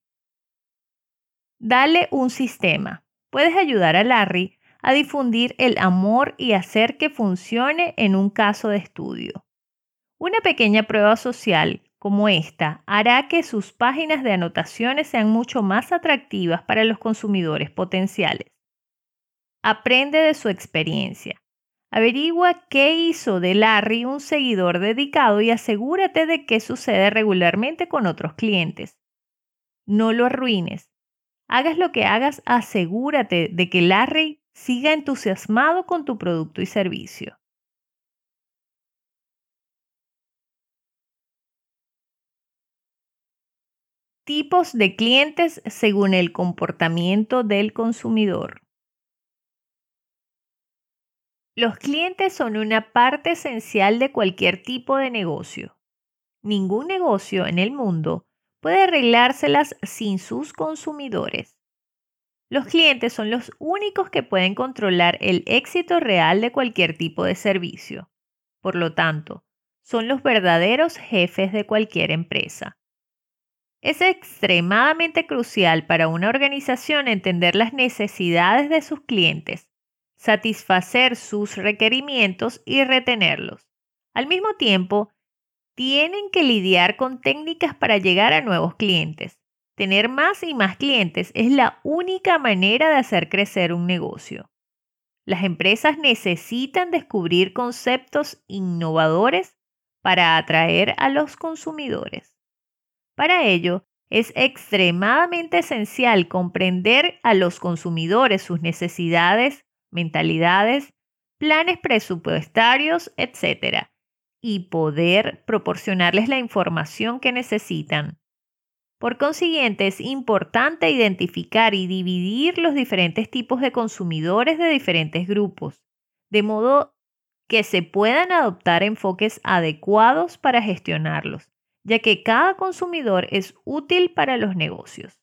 Dale un sistema. Puedes ayudar a Larry a difundir el amor y hacer que funcione en un caso de estudio. Una pequeña prueba social como esta hará que sus páginas de anotaciones sean mucho más atractivas para los consumidores potenciales. Aprende de su experiencia. Averigua qué hizo de Larry un seguidor dedicado y asegúrate de que sucede regularmente con otros clientes. No lo arruines. Hagas lo que hagas, asegúrate de que Larry siga entusiasmado con tu producto y servicio. Tipos de clientes según el comportamiento del consumidor. Los clientes son una parte esencial de cualquier tipo de negocio. Ningún negocio en el mundo puede arreglárselas sin sus consumidores. Los clientes son los únicos que pueden controlar el éxito real de cualquier tipo de servicio. Por lo tanto, son los verdaderos jefes de cualquier empresa. Es extremadamente crucial para una organización entender las necesidades de sus clientes, satisfacer sus requerimientos y retenerlos. Al mismo tiempo, tienen que lidiar con técnicas para llegar a nuevos clientes. Tener más y más clientes es la única manera de hacer crecer un negocio. Las empresas necesitan descubrir conceptos innovadores para atraer a los consumidores. Para ello, es extremadamente esencial comprender a los consumidores sus necesidades, mentalidades, planes presupuestarios, etc. y poder proporcionarles la información que necesitan. Por consiguiente, es importante identificar y dividir los diferentes tipos de consumidores de diferentes grupos, de modo que se puedan adoptar enfoques adecuados para gestionarlos ya que cada consumidor es útil para los negocios.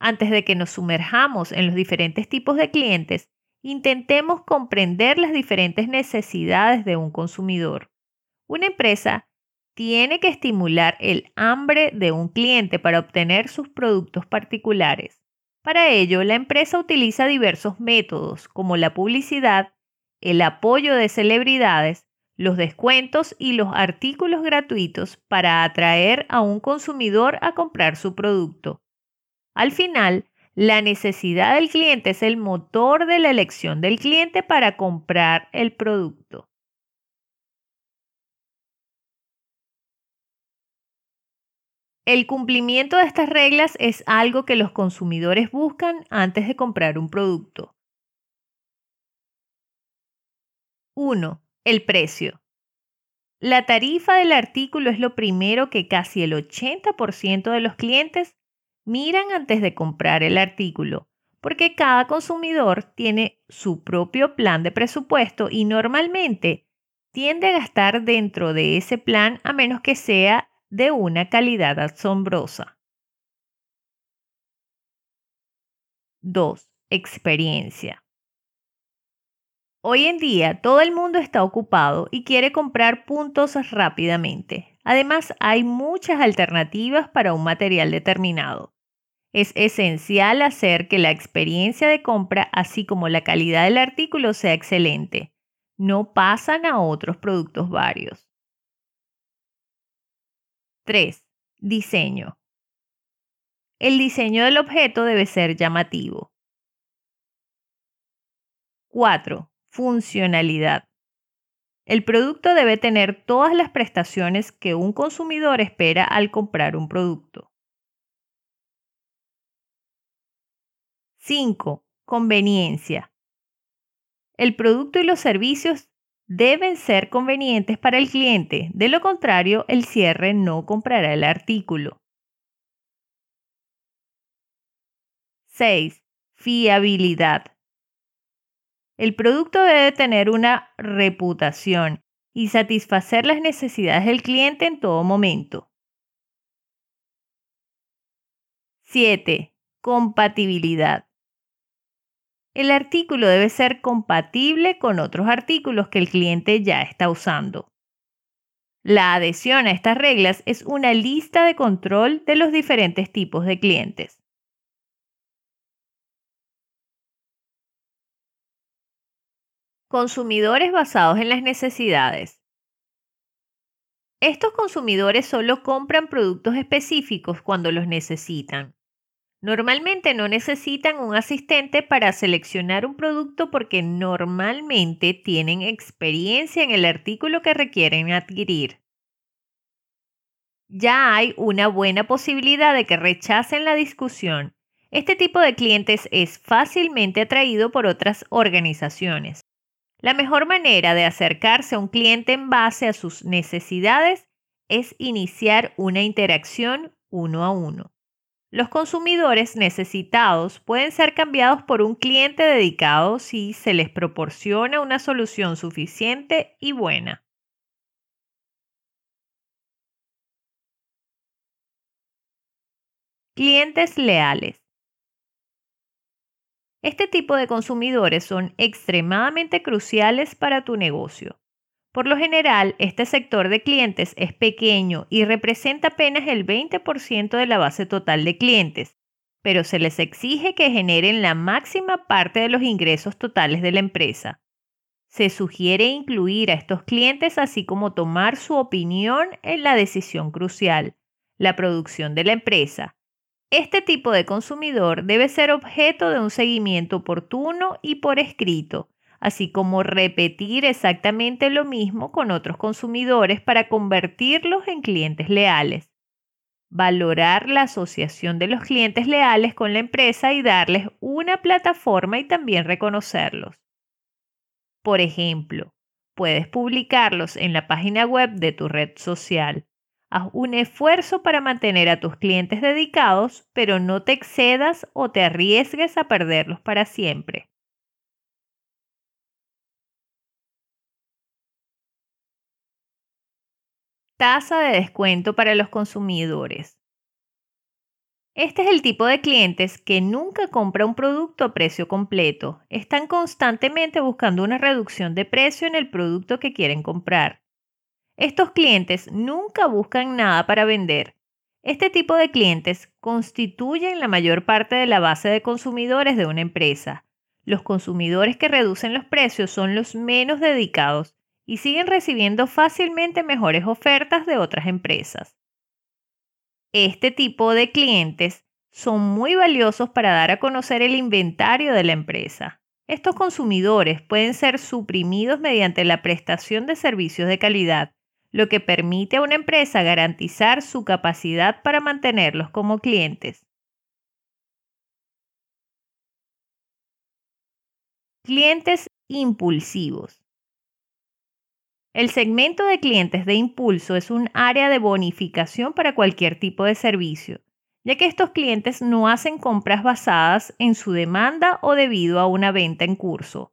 Antes de que nos sumerjamos en los diferentes tipos de clientes, intentemos comprender las diferentes necesidades de un consumidor. Una empresa tiene que estimular el hambre de un cliente para obtener sus productos particulares. Para ello, la empresa utiliza diversos métodos como la publicidad, el apoyo de celebridades, los descuentos y los artículos gratuitos para atraer a un consumidor a comprar su producto. Al final, la necesidad del cliente es el motor de la elección del cliente para comprar el producto. El cumplimiento de estas reglas es algo que los consumidores buscan antes de comprar un producto. 1. El precio. La tarifa del artículo es lo primero que casi el 80% de los clientes miran antes de comprar el artículo, porque cada consumidor tiene su propio plan de presupuesto y normalmente tiende a gastar dentro de ese plan a menos que sea de una calidad asombrosa. 2. Experiencia. Hoy en día todo el mundo está ocupado y quiere comprar puntos rápidamente. Además, hay muchas alternativas para un material determinado. Es esencial hacer que la experiencia de compra, así como la calidad del artículo, sea excelente. No pasan a otros productos varios. 3. Diseño. El diseño del objeto debe ser llamativo. 4. Funcionalidad. El producto debe tener todas las prestaciones que un consumidor espera al comprar un producto. 5. Conveniencia. El producto y los servicios deben ser convenientes para el cliente, de lo contrario el cierre no comprará el artículo. 6. Fiabilidad. El producto debe tener una reputación y satisfacer las necesidades del cliente en todo momento. 7. Compatibilidad. El artículo debe ser compatible con otros artículos que el cliente ya está usando. La adhesión a estas reglas es una lista de control de los diferentes tipos de clientes. Consumidores basados en las necesidades. Estos consumidores solo compran productos específicos cuando los necesitan. Normalmente no necesitan un asistente para seleccionar un producto porque normalmente tienen experiencia en el artículo que requieren adquirir. Ya hay una buena posibilidad de que rechacen la discusión. Este tipo de clientes es fácilmente atraído por otras organizaciones. La mejor manera de acercarse a un cliente en base a sus necesidades es iniciar una interacción uno a uno. Los consumidores necesitados pueden ser cambiados por un cliente dedicado si se les proporciona una solución suficiente y buena. Clientes leales. Este tipo de consumidores son extremadamente cruciales para tu negocio. Por lo general, este sector de clientes es pequeño y representa apenas el 20% de la base total de clientes, pero se les exige que generen la máxima parte de los ingresos totales de la empresa. Se sugiere incluir a estos clientes así como tomar su opinión en la decisión crucial, la producción de la empresa. Este tipo de consumidor debe ser objeto de un seguimiento oportuno y por escrito, así como repetir exactamente lo mismo con otros consumidores para convertirlos en clientes leales. Valorar la asociación de los clientes leales con la empresa y darles una plataforma y también reconocerlos. Por ejemplo, puedes publicarlos en la página web de tu red social. Haz un esfuerzo para mantener a tus clientes dedicados, pero no te excedas o te arriesgues a perderlos para siempre. Tasa de descuento para los consumidores. Este es el tipo de clientes que nunca compra un producto a precio completo. Están constantemente buscando una reducción de precio en el producto que quieren comprar. Estos clientes nunca buscan nada para vender. Este tipo de clientes constituyen la mayor parte de la base de consumidores de una empresa. Los consumidores que reducen los precios son los menos dedicados y siguen recibiendo fácilmente mejores ofertas de otras empresas. Este tipo de clientes son muy valiosos para dar a conocer el inventario de la empresa. Estos consumidores pueden ser suprimidos mediante la prestación de servicios de calidad, lo que permite a una empresa garantizar su capacidad para mantenerlos como clientes. Clientes impulsivos. El segmento de clientes de impulso es un área de bonificación para cualquier tipo de servicio, ya que estos clientes no hacen compras basadas en su demanda o debido a una venta en curso.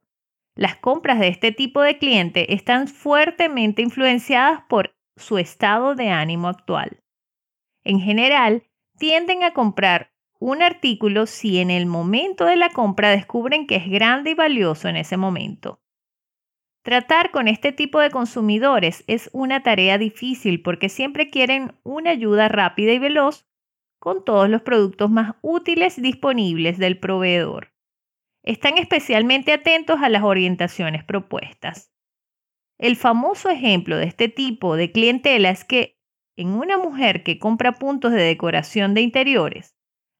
Las compras de este tipo de cliente están fuertemente influenciadas por su estado de ánimo actual. En general, tienden a comprar un artículo si en el momento de la compra descubren que es grande y valioso en ese momento. Tratar con este tipo de consumidores es una tarea difícil porque siempre quieren una ayuda rápida y veloz con todos los productos más útiles disponibles del proveedor. Están especialmente atentos a las orientaciones propuestas. El famoso ejemplo de este tipo de clientela es que en una mujer que compra puntos de decoración de interiores,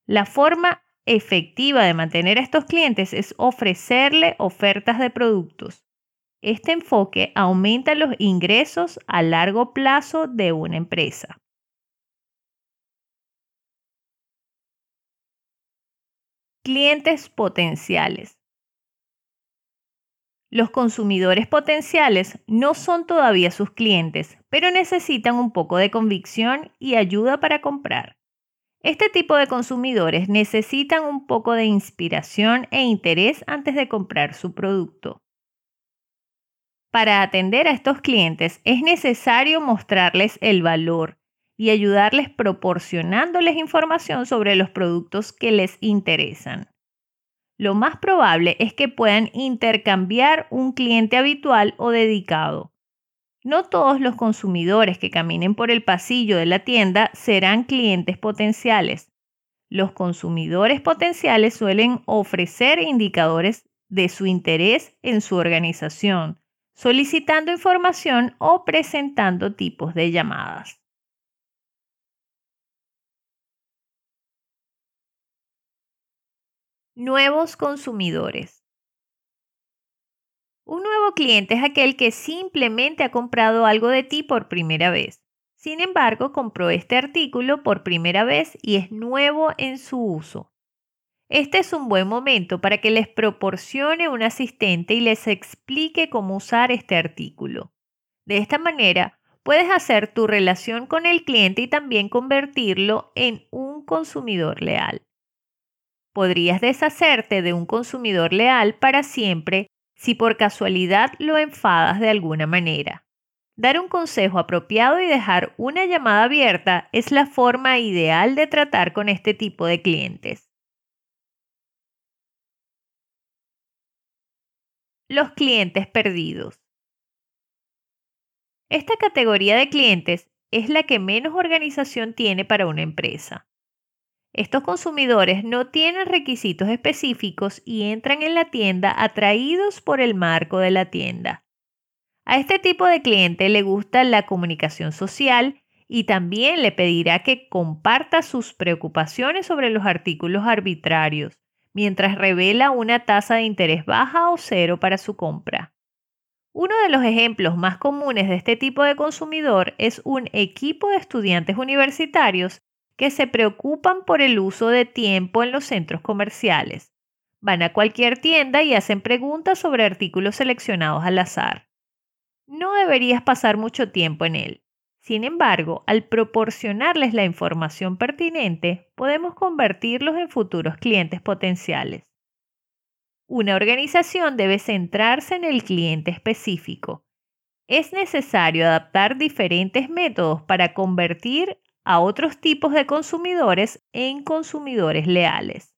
la forma efectiva de mantener a estos clientes es ofrecerle ofertas de productos este enfoque aumenta los ingresos a largo plazo de una empresa. Clientes potenciales. Los consumidores potenciales no son todavía sus clientes, pero necesitan un poco de convicción y ayuda para comprar. Este tipo de consumidores necesitan un poco de inspiración e interés antes de comprar su producto. Para atender a estos clientes es necesario mostrarles el valor y ayudarles proporcionándoles información sobre los productos que les interesan. Lo más probable es que puedan intercambiar un cliente habitual o dedicado. No todos los consumidores que caminen por el pasillo de la tienda serán clientes potenciales. Los consumidores potenciales suelen ofrecer indicadores de su interés en su organización, solicitando información o presentando tipos de llamadas. Nuevos consumidores. Un nuevo cliente es aquel que simplemente ha comprado algo de ti por primera vez. Sin embargo, compró este artículo por primera vez y es nuevo en su uso. Este es un buen momento para que les proporcione un asistente y les explique cómo usar este artículo. De esta manera, puedes hacer tu relación con el cliente y también convertirlo en un consumidor leal. Podrías deshacerte de un consumidor leal para siempre si por casualidad lo enfadas de alguna manera. Dar un consejo apropiado y dejar una llamada abierta es la forma ideal de tratar con este tipo de clientes. los clientes perdidos. Esta categoría de clientes es la que menos organización tiene para una empresa. Estos consumidores no tienen requisitos específicos y entran en la tienda atraídos por el marco de la tienda. A este tipo de cliente le gusta la comunicación social y también le pedirá que comparta sus preocupaciones sobre los artículos arbitrarios, mientras revela una tasa de interés baja o cero para su compra. Uno de los ejemplos más comunes de este tipo de consumidor es un equipo de estudiantes universitarios que se preocupan por el uso de tiempo en los centros comerciales. Van a cualquier tienda y hacen preguntas sobre artículos seleccionados al azar. No deberías pasar mucho tiempo en él. Sin embargo, al proporcionarles la información pertinente, podemos convertirlos en futuros clientes potenciales. Una organización debe centrarse en el cliente específico. Es necesario adaptar diferentes métodos para convertir a otros tipos de consumidores en consumidores leales.